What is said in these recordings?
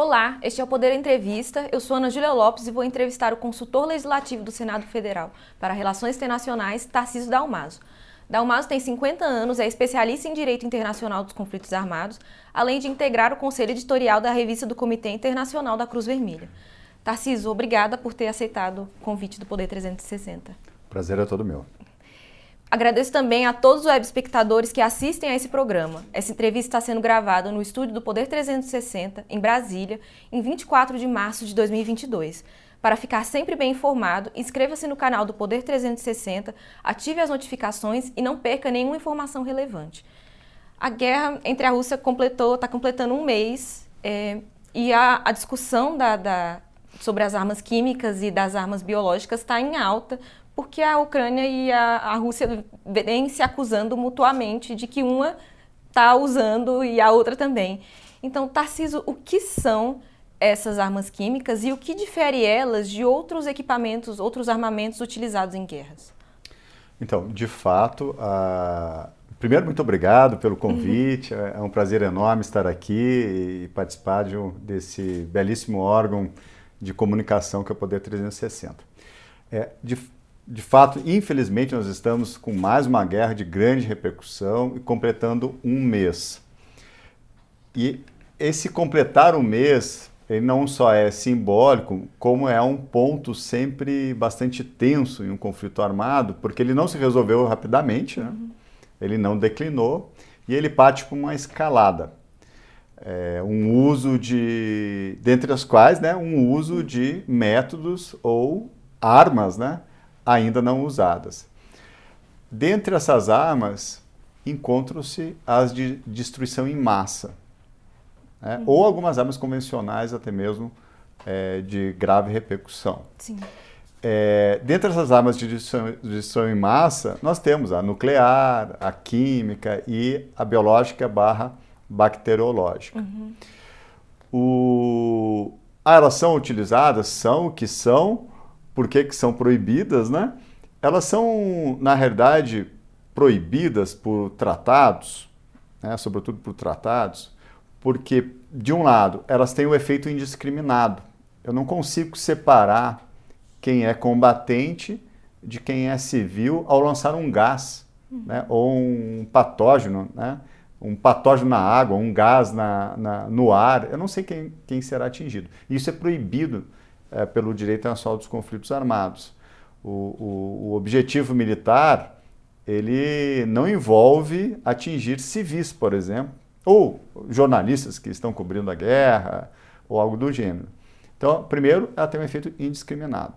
Olá, este é o Poder Entrevista. Eu sou Ana Júlia Lopes e vou entrevistar o consultor legislativo do Senado Federal para Relações Internacionais, Tarcísio Dalmaso. Dalmaso tem 50 anos, é especialista em Direito Internacional dos Conflitos Armados, além de integrar o conselho editorial da revista do Comitê Internacional da Cruz Vermelha. Tarcísio, obrigada por ter aceitado o convite do Poder 360. Prazer é todo meu. Agradeço também a todos os web espectadores que assistem a esse programa. Essa entrevista está sendo gravada no estúdio do Poder 360, em Brasília, em 24 de março de 2022. Para ficar sempre bem informado, inscreva-se no canal do Poder 360, ative as notificações e não perca nenhuma informação relevante. A guerra entre a Rússia completou, está completando um mês é, e a, a discussão da, da, sobre as armas químicas e das armas biológicas está em alta, porque a Ucrânia e a, a Rússia vêm se acusando mutuamente de que uma está usando e a outra também. Então, Tarciso, o que são essas armas químicas e o que difere elas de outros equipamentos, outros armamentos utilizados em guerras? Então, de fato, a... primeiro, muito obrigado pelo convite. Uhum. É um prazer enorme estar aqui e participar de um, desse belíssimo órgão de comunicação que é o Poder 360. É, de, de fato, infelizmente, nós estamos com mais uma guerra de grande repercussão e completando um mês. E esse completar um mês ele não só é simbólico, como é um ponto sempre bastante tenso em um conflito armado, porque ele não se resolveu rapidamente, né? uhum. ele não declinou e ele parte para uma escalada. É, um uso de, dentre as quais, né, um uso de métodos ou armas né, ainda não usadas. Dentre essas armas, encontram-se as de destruição em massa né? uhum. ou algumas armas convencionais até mesmo é, de grave repercussão. Sim. É, dentre essas armas de destruição, de destruição, em massa, nós temos a nuclear, a química e a biológica barra bacteriológica. Uhum. O, ah, elas são utilizadas, são o que são, por que, que são proibidas, né? Elas são, na realidade, proibidas por tratados, né? sobretudo por tratados, porque, de um lado, elas têm o efeito indiscriminado. Eu não consigo separar quem é combatente de quem é civil ao lançar um gás, uhum. né, ou um patógeno, né, um patógeno na água, um gás na, na, no ar. Eu não sei quem, quem será atingido. Isso é proibido é, pelo direito internacional dos conflitos armados. O, o, o objetivo militar ele não envolve atingir civis, por exemplo, ou jornalistas que estão cobrindo a guerra, ou algo do gênero. Então, primeiro, ela tem um efeito indiscriminado,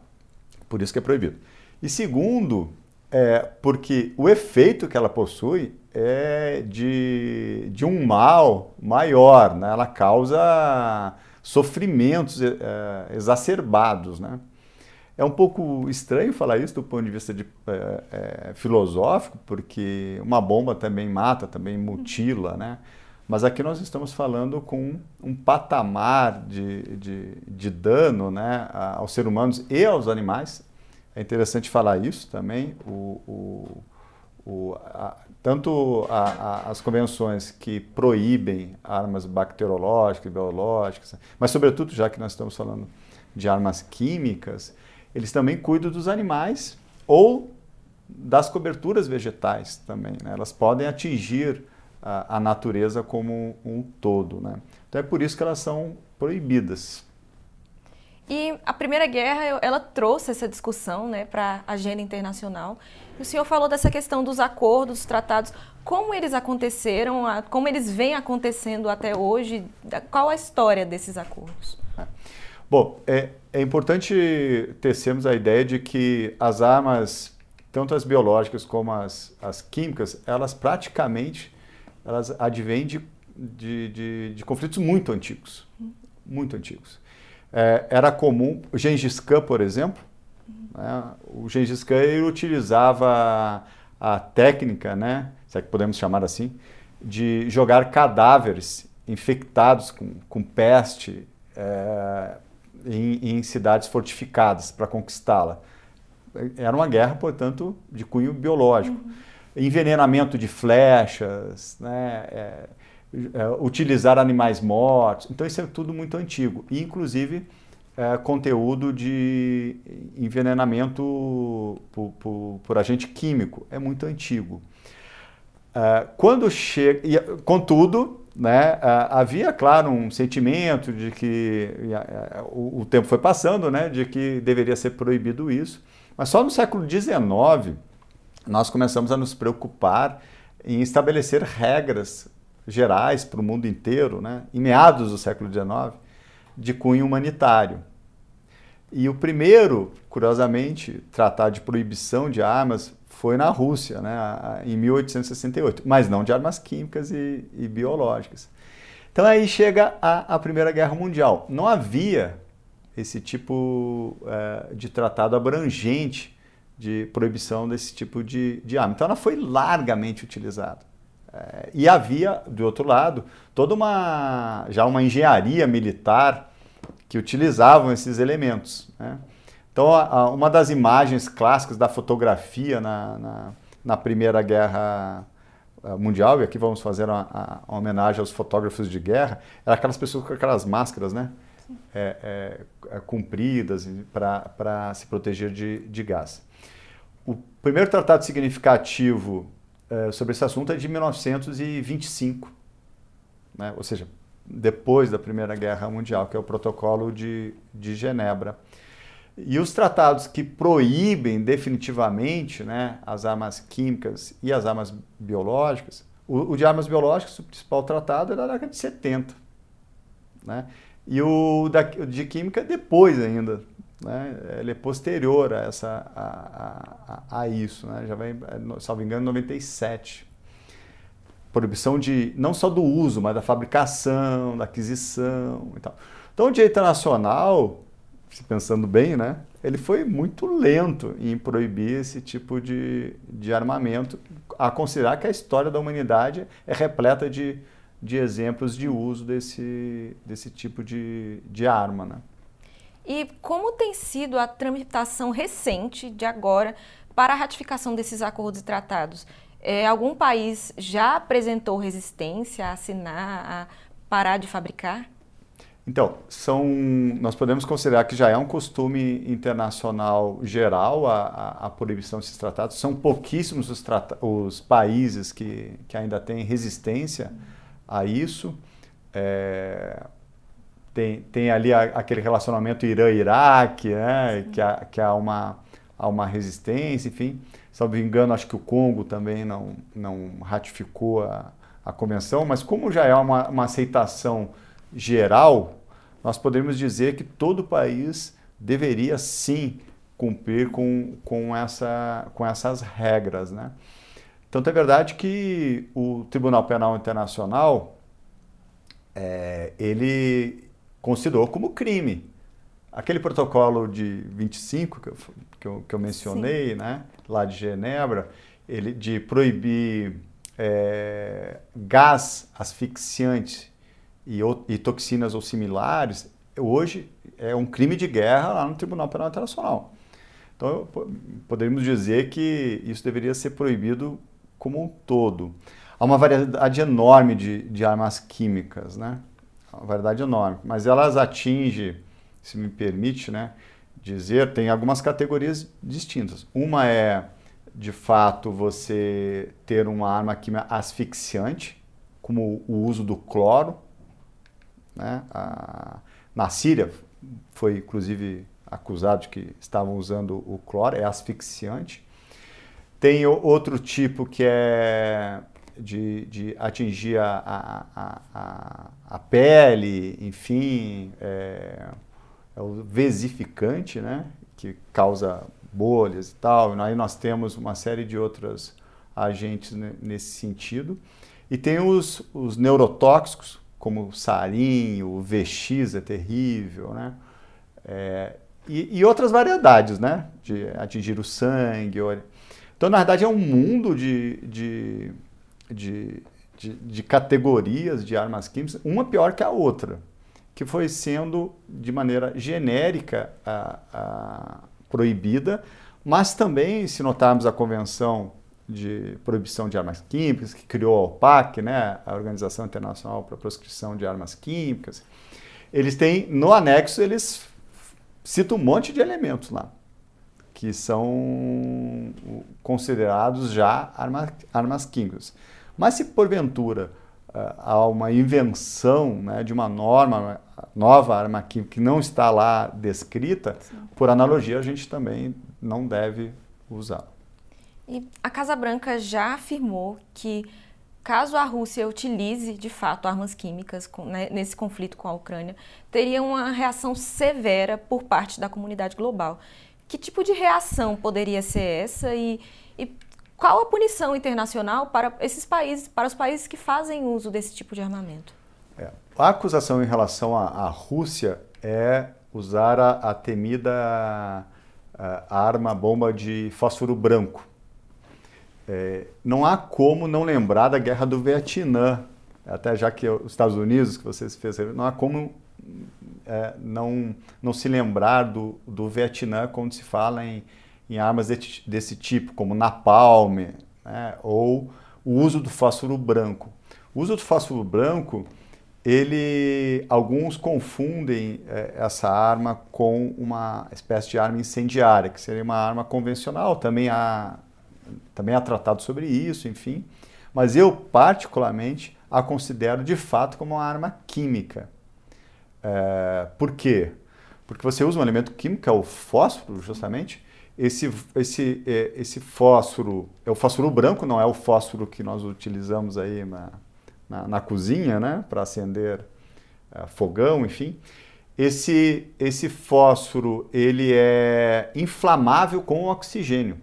por isso que é proibido. E segundo, é porque o efeito que ela possui é de, de um mal maior, né? ela causa sofrimentos é, exacerbados. Né? É um pouco estranho falar isso do ponto de vista de, é, filosófico, porque uma bomba também mata, também mutila, né? Mas aqui nós estamos falando com um patamar de, de, de dano né, aos seres humanos e aos animais. É interessante falar isso também. O, o, o, a, tanto a, a, as convenções que proíbem armas bacteriológicas, biológicas, mas sobretudo, já que nós estamos falando de armas químicas, eles também cuidam dos animais ou das coberturas vegetais também. Né? Elas podem atingir a, a natureza como um todo. Né? Então é por isso que elas são proibidas. E a Primeira Guerra, ela trouxe essa discussão né, para a agenda internacional. O senhor falou dessa questão dos acordos, dos tratados, como eles aconteceram, como eles vêm acontecendo até hoje, qual a história desses acordos? É. Bom, é, é importante tecermos a ideia de que as armas, tanto as biológicas como as, as químicas, elas praticamente elas advêm de, de, de, de conflitos muito antigos, muito antigos. É, era comum, o Gengis Khan, por exemplo, né, o Gengis Khan ele utilizava a, a técnica, né, se é que podemos chamar assim, de jogar cadáveres infectados com, com peste é, em, em cidades fortificadas para conquistá-la. Era uma guerra, portanto, de cunho biológico. Uhum envenenamento de flechas, né? É, é, utilizar animais mortos. Então isso é tudo muito antigo. E, inclusive, é, conteúdo de envenenamento por, por, por, agente químico. É muito antigo. É, quando chega. Contudo, né, é, havia, claro, um sentimento de que é, o, o, tempo foi passando, né, de que deveria ser proibido isso. Mas só no século XIX nós começamos a nos preocupar em estabelecer regras gerais para o mundo inteiro, né, em meados do século XIX, de cunho humanitário. E o primeiro, curiosamente, tratado de proibição de armas foi na Rússia, né, em 1868, mas não de armas químicas e, e biológicas. Então aí chega a, a, Primeira Guerra Mundial. Não havia esse tipo é, de tratado abrangente de proibição desse tipo de, de arma. Então ela foi largamente utilizada. É, e havia, do outro lado, toda uma já uma engenharia militar que utilizavam esses elementos. Né? Então, uma das imagens clássicas da fotografia na, na, na Primeira Guerra eh, Mundial, e aqui vamos fazer uma, uma, homenagem aos fotógrafos de guerra, era aquelas pessoas com aquelas máscaras, né? É, é, é, compridas para se proteger de, de gás. O primeiro tratado significativo é, sobre esse assunto é de 1925, né? ou seja, depois da Primeira Guerra Mundial, que é o Protocolo de, de Genebra. E os tratados que proíbem definitivamente né, as armas químicas e as armas biológicas, o, o de armas biológicas, o principal tratado, era da década de 70. Né? E o, da, de química depois ainda, né? Ele é posterior a, essa, a, a, a isso, né? já vem, salvo engano, em 97. Proibição de, não só do uso, mas da fabricação, da aquisição e tal. Então, o direito internacional, se pensando bem, né? ele foi muito lento em proibir esse tipo de, de armamento, a considerar que a história da humanidade é repleta de, de exemplos de uso desse, desse tipo de, de arma. Né? E como tem sido a tramitação recente de agora para a ratificação desses acordos e tratados? É, algum país já apresentou resistência a assinar, a parar de fabricar? Então, são, nós podemos considerar que já é um costume internacional geral a, a, a proibição desses tratados. São pouquíssimos os, trata os países que, que ainda têm resistência a isso. É, tem, tem ali a, aquele relacionamento Irã-Iraque, né, que, há, que há, uma, há uma resistência, enfim. Se não me engano, acho que o Congo também não, não ratificou a, a convenção, mas como já é uma, uma aceitação geral, nós podemos dizer que todo país deveria sim cumprir com, com, essa, com essas regras. Né? Tanto é verdade que o Tribunal Penal Internacional é, ele considerou como crime. Aquele protocolo de 25 que eu, que eu, que eu mencionei, né, lá de Genebra, ele de proibir é, gás asfixiante e, e toxinas ou similares, hoje é um crime de guerra lá no Tribunal Penal Internacional. Então, poderíamos dizer que isso deveria ser proibido como um todo. Há uma variedade enorme de, de armas químicas, né? Uma variedade enorme, mas elas atingem, se me permite né, dizer, tem algumas categorias distintas. Uma é, de fato, você ter uma arma química asfixiante, como o uso do cloro. Né? A, na Síria foi, inclusive, acusado de que estavam usando o cloro, é asfixiante. Tem outro tipo que é de, de atingir a, a, a, a, pele, enfim, é, é o vesificante, né, que causa bolhas e tal. Aí nós temos uma série de outros agentes nesse sentido. E tem os, os neurotóxicos, como o sarin, o VX é terrível, né? É, e, e, outras variedades, né? De atingir o sangue. Então, na verdade, é um mundo de, de de, de, de categorias de armas químicas, uma pior que a outra, que foi sendo de maneira genérica a, a, proibida, mas também, se notarmos a Convenção de Proibição de Armas Químicas, que criou a OPAC, né, a Organização Internacional para a Proscrição de Armas Químicas, eles têm, no anexo, eles citam um monte de elementos lá, que são considerados já arma, armas químicas. Mas se porventura uh, há uma invenção né, de uma norma, nova arma química que não está lá descrita, Sim. por analogia a gente também não deve usá-la. E a Casa Branca já afirmou que caso a Rússia utilize de fato armas químicas né, nesse conflito com a Ucrânia, teria uma reação severa por parte da comunidade global. Que tipo de reação poderia ser essa e, e qual a punição internacional para esses países, para os países que fazem uso desse tipo de armamento? É, a acusação em relação à, à Rússia é usar a, a temida a, arma bomba de fósforo branco é, não há como não lembrar da guerra do Vietnã, até já que os Estados Unidos, que vocês fizeram, não há como é, não, não se lembrar do, do Vietnã quando se fala em, em armas de, desse tipo, como napalm, né, ou o uso do fósforo branco. O uso do fósforo branco, ele, alguns confundem é, essa arma com uma espécie de arma incendiária, que seria uma arma convencional. Também há também há tratado sobre isso, enfim. Mas eu, particularmente, a considero de fato como uma arma química. É, por quê? Porque você usa um elemento químico, é o fósforo, justamente. Esse, esse, é, esse fósforo é o fósforo branco, não é o fósforo que nós utilizamos aí na, na, na cozinha, né, para acender é, fogão, enfim. Esse, esse fósforo ele é inflamável com oxigênio.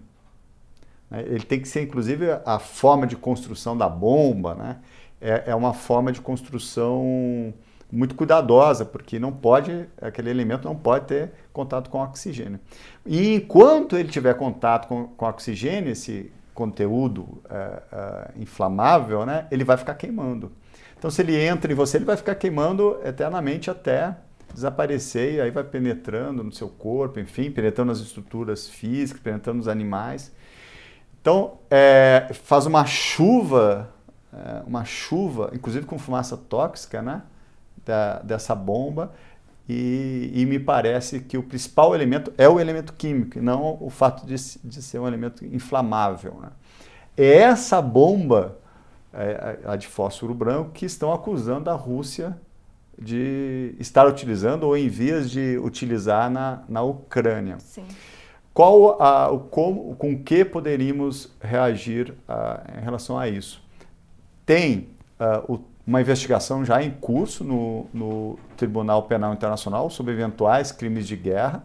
Né? Ele tem que ser, inclusive, a forma de construção da bomba, né? é, é uma forma de construção muito cuidadosa, porque não pode, aquele elemento não pode ter contato com oxigênio. E enquanto ele tiver contato com, com oxigênio, esse conteúdo é, é, inflamável, né, ele vai ficar queimando. Então, se ele entra em você, ele vai ficar queimando eternamente até desaparecer e aí vai penetrando no seu corpo, enfim, penetrando nas estruturas físicas, penetrando nos animais. Então, é, faz uma chuva, uma chuva, inclusive com fumaça tóxica, né? Da, dessa bomba. E, e, me parece que o principal elemento é o elemento químico, e não o fato de, de ser um elemento inflamável. Né? É essa bomba, é, a de fósforo branco, que estão acusando a Rússia de estar utilizando ou em vias de utilizar na, na Ucrânia. Sim. Qual a, o como, com que poderíamos reagir a, em relação a isso? Tem uh, o, uma investigação já em curso no, no, Tribunal Penal Internacional sobre eventuais crimes de guerra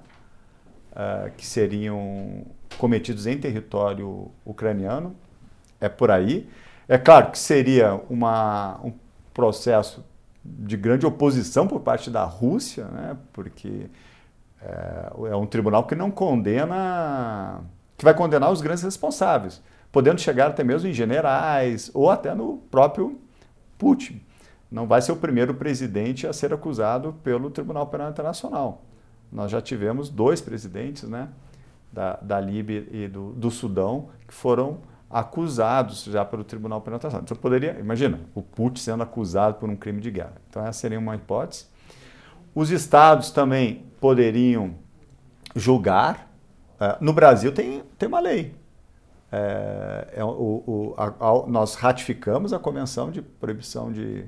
uh, que seriam cometidos em território ucraniano. É por aí. É claro que seria uma, um processo de grande oposição por parte da Rússia, né? porque é, é um tribunal que não condena, que vai condenar os grandes responsáveis, podendo chegar até mesmo em generais ou até no próprio Putin. Não vai ser o primeiro presidente a ser acusado pelo Tribunal Penal Internacional. Nós já tivemos dois presidentes, né, da, da Líbia e do, do Sudão, que foram acusados já pelo Tribunal Penal Internacional. Então, poderia, imagina, o Putin sendo acusado por um crime de guerra. Então, essa seria uma hipótese. Os estados também poderiam julgar. Uh, no Brasil tem, tem uma lei. É, é, o, o, a, a, nós ratificamos a Convenção de Proibição de,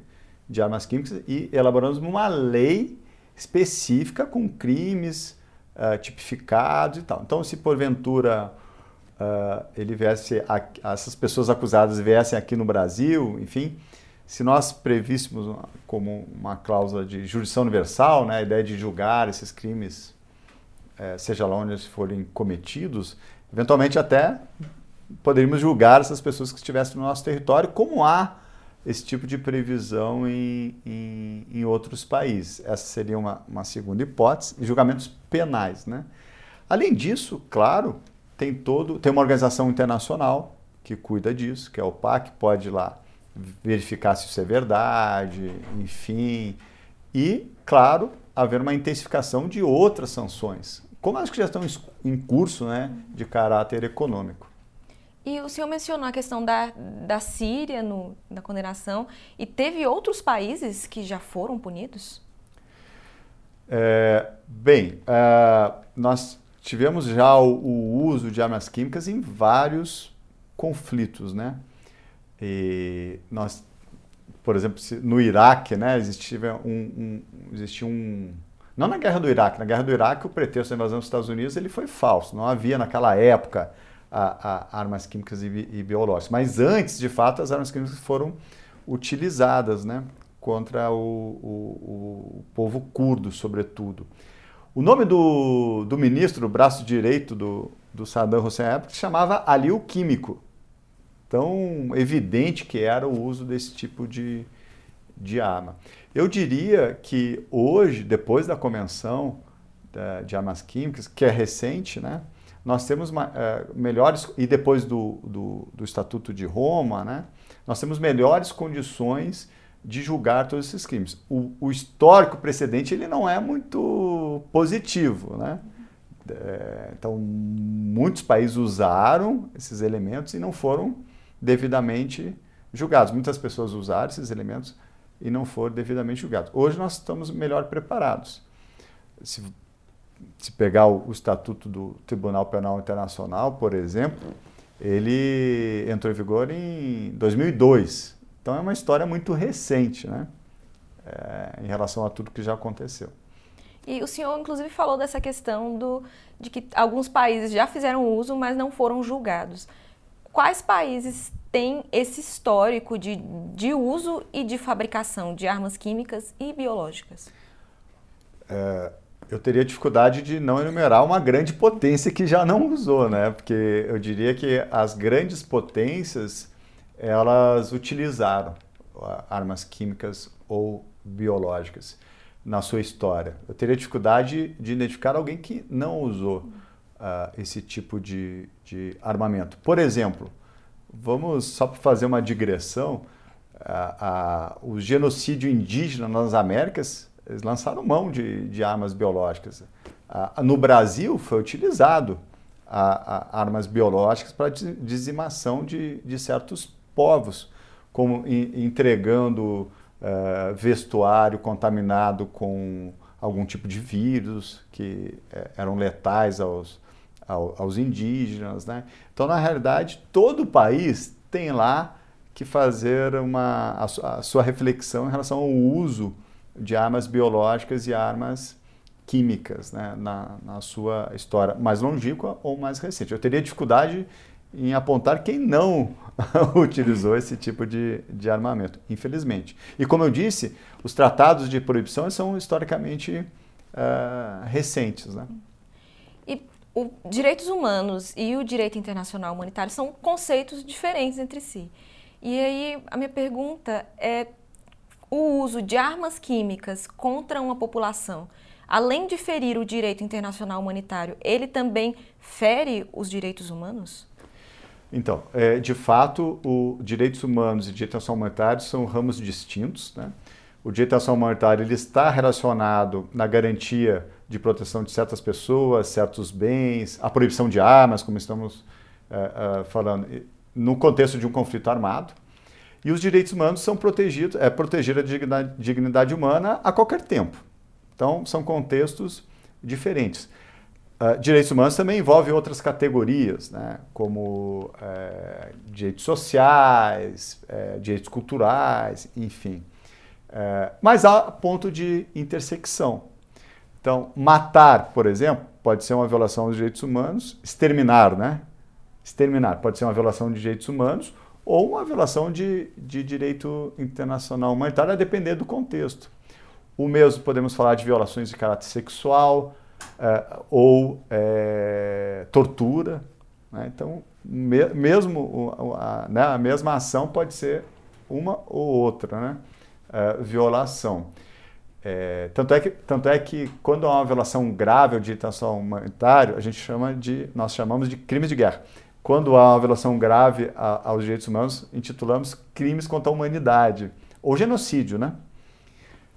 de Armas Químicas e elaboramos uma lei específica com crimes uh, tipificados e tal. Então, se porventura uh, ele viesse, a, essas pessoas acusadas viessem aqui no Brasil, enfim, se nós prevíssemos como uma cláusula de jurisdição universal, né, a ideia de julgar esses crimes, é, seja lá onde eles forem cometidos, eventualmente até poderíamos julgar essas pessoas que estivessem no nosso território, como há esse tipo de previsão em, em, em outros países. Essa seria uma, uma segunda hipótese, julgamentos penais. Né? Além disso, claro, tem todo tem uma organização internacional que cuida disso, que é o PAC, pode ir lá verificar se isso é verdade, enfim. E, claro, haver uma intensificação de outras sanções, como as que já estão em curso né, de caráter econômico. E o senhor mencionou a questão da, da Síria no, na condenação, e teve outros países que já foram punidos? É, bem, uh, nós tivemos já o, o, uso de armas químicas em vários conflitos, né? E nós, por exemplo, no Iraque, né, existia um, um, existia um não na guerra do Iraque, na guerra do Iraque o pretexto da invasão dos Estados Unidos ele foi falso, não havia naquela época a, a armas químicas e, e, biológicas. Mas antes, de fato, as armas químicas foram utilizadas né, contra o, o, o povo curdo, sobretudo. O nome do, do ministro, do braço direito do, do Saddam Hussein à se chamava Ali o Químico. Tão evidente que era o uso desse tipo de, de arma. Eu diria que hoje, depois da Convenção de Armas Químicas, que é recente, né, nós temos é, melhores, e depois do, do, do, Estatuto de Roma, né, nós temos melhores condições de julgar todos esses crimes. O, o histórico precedente ele não é muito positivo. Né? É, então, muitos países usaram esses elementos e não foram devidamente julgados. Muitas pessoas usaram esses elementos e não foram devidamente julgados. Hoje nós estamos melhor preparados. Se se pegar o, o Estatuto do Tribunal Penal Internacional, por exemplo, ele entrou em vigor em 2002. Então é uma história muito recente, né? É, em relação a tudo que já aconteceu. E o senhor, inclusive, falou dessa questão do, de que alguns países já fizeram uso, mas não foram julgados. Quais países têm esse histórico de, de uso e de fabricação de armas químicas e biológicas? É, eu teria dificuldade de não enumerar uma grande potência que já não usou, né? Porque eu diria que as grandes potências elas utilizaram armas químicas ou biológicas na sua história. Eu teria dificuldade de identificar alguém que não usou uh, esse tipo de, de, armamento. Por exemplo, vamos só para fazer uma digressão, uh, uh, o genocídio indígena nas Américas eles lançaram mão de, de armas biológicas. Ah, no Brasil foi utilizado a, a armas biológicas para dizimação de, de certos povos, como entregando uh, vestuário contaminado com algum tipo de vírus que uh, eram letais aos, aos, aos indígenas. Né? Então, na realidade, todo o país tem lá que fazer uma, a, a sua reflexão em relação ao uso de armas biológicas e armas químicas né, na, na sua história mais longínqua ou mais recente. Eu teria dificuldade em apontar quem não utilizou esse tipo de, de armamento, infelizmente. E como eu disse, os tratados de proibição são historicamente uh, recentes. Né? E os direitos humanos e o direito internacional humanitário são conceitos diferentes entre si. E aí a minha pergunta é o uso de armas químicas contra uma população, além de ferir o direito internacional humanitário, ele também fere os direitos humanos? Então, é, de fato, o direitos humanos e direito internacional humanitário são ramos distintos. Né? O direito internacional humanitário ele está relacionado na garantia de proteção de certas pessoas, certos bens, a proibição de armas, como estamos é, é, falando, no contexto de um conflito armado. E os direitos humanos são protegidos, é proteger a dignidade, dignidade humana a qualquer tempo. Então, são contextos diferentes. Uh, direitos humanos também envolvem outras categorias, né? como é, direitos sociais, é, direitos culturais, enfim. É, mas há ponto de intersecção. Então, matar, por exemplo, pode ser uma violação dos direitos humanos, exterminar, né? Exterminar pode ser uma violação de direitos humanos ou uma violação de, de direito internacional humanitário, a depender do contexto. O mesmo podemos falar de violações de caráter sexual é, ou é, tortura. Né? Então, me, mesmo a, né, a, mesma ação pode ser uma ou outra né? É, violação. É, tanto, é que, tanto é que quando há uma violação grave ao direito internacional humanitário, a gente chama de, nós chamamos de crimes de guerra quando há uma violação grave a, aos direitos humanos, intitulamos crimes contra a humanidade, ou genocídio, né?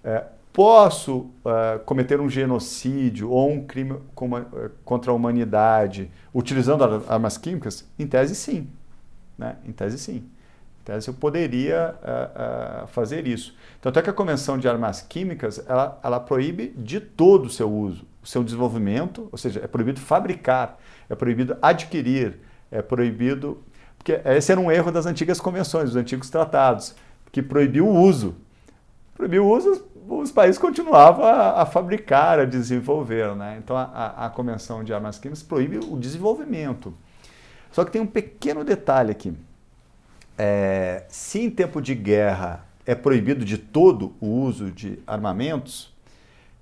É, posso é, cometer um genocídio ou um crime é, contra a humanidade utilizando armas químicas? Em tese, sim. Né? Em tese, sim. Em tese, eu poderia uh, fazer isso. Tanto é que a Convenção de Armas Químicas, ela, ela proíbe de todo o seu uso, o seu desenvolvimento, ou seja, é proibido fabricar, é proibido adquirir, é proibido... Porque esse era um erro das antigas convenções, dos antigos tratados, que proibiu o uso. Proibiu o uso, os países continuavam a, a fabricar, a desenvolver. Né? Então, a, a Convenção de Armas Químicas proíbe o desenvolvimento. Só que tem um pequeno detalhe aqui. É, se em tempo de guerra é proibido de todo o uso de armamentos,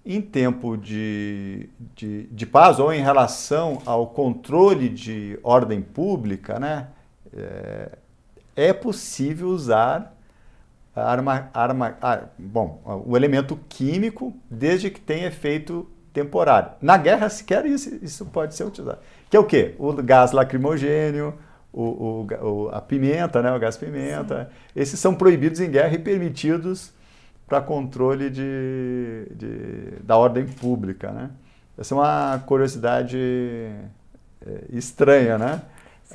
em tempo de, de, de paz ou em relação ao controle de ordem pública, né, é, é possível usar arma, arma, ah, bom, o elemento químico desde que tenha efeito temporário. Na guerra sequer isso, isso pode ser utilizado. Que é o quê? O gás lacrimogênio, o, o, a pimenta, né? o gás pimenta. Sim. Esses são proibidos em guerra e permitidos para controle de, de, da ordem pública. Né? Essa é uma curiosidade é, estranha, né?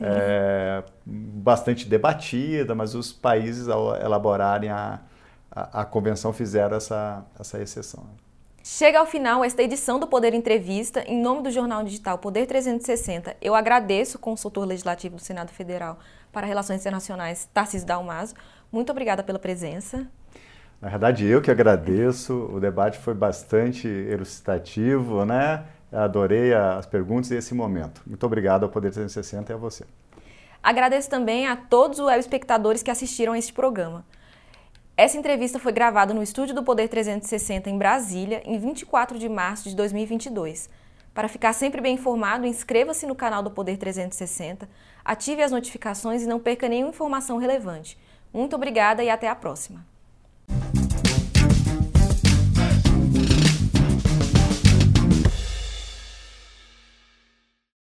É, bastante debatida, mas os países, ao elaborarem a, a, a convenção, fizeram essa, essa exceção. Chega ao final esta edição do Poder Entrevista. Em nome do jornal digital Poder 360, eu agradeço o consultor legislativo do Senado Federal para Relações Internacionais, Tarcísio Dalmaso. Muito obrigada pela presença. Na verdade, eu que agradeço. O debate foi bastante elucidativo, né? Adorei as perguntas e esse momento. Muito obrigado ao Poder 360 e a você. Agradeço também a todos os espectadores que assistiram a este programa. Essa entrevista foi gravada no estúdio do Poder 360 em Brasília, em 24 de março de 2022. Para ficar sempre bem informado, inscreva-se no canal do Poder 360, ative as notificações e não perca nenhuma informação relevante. Muito obrigada e até a próxima. Thank you.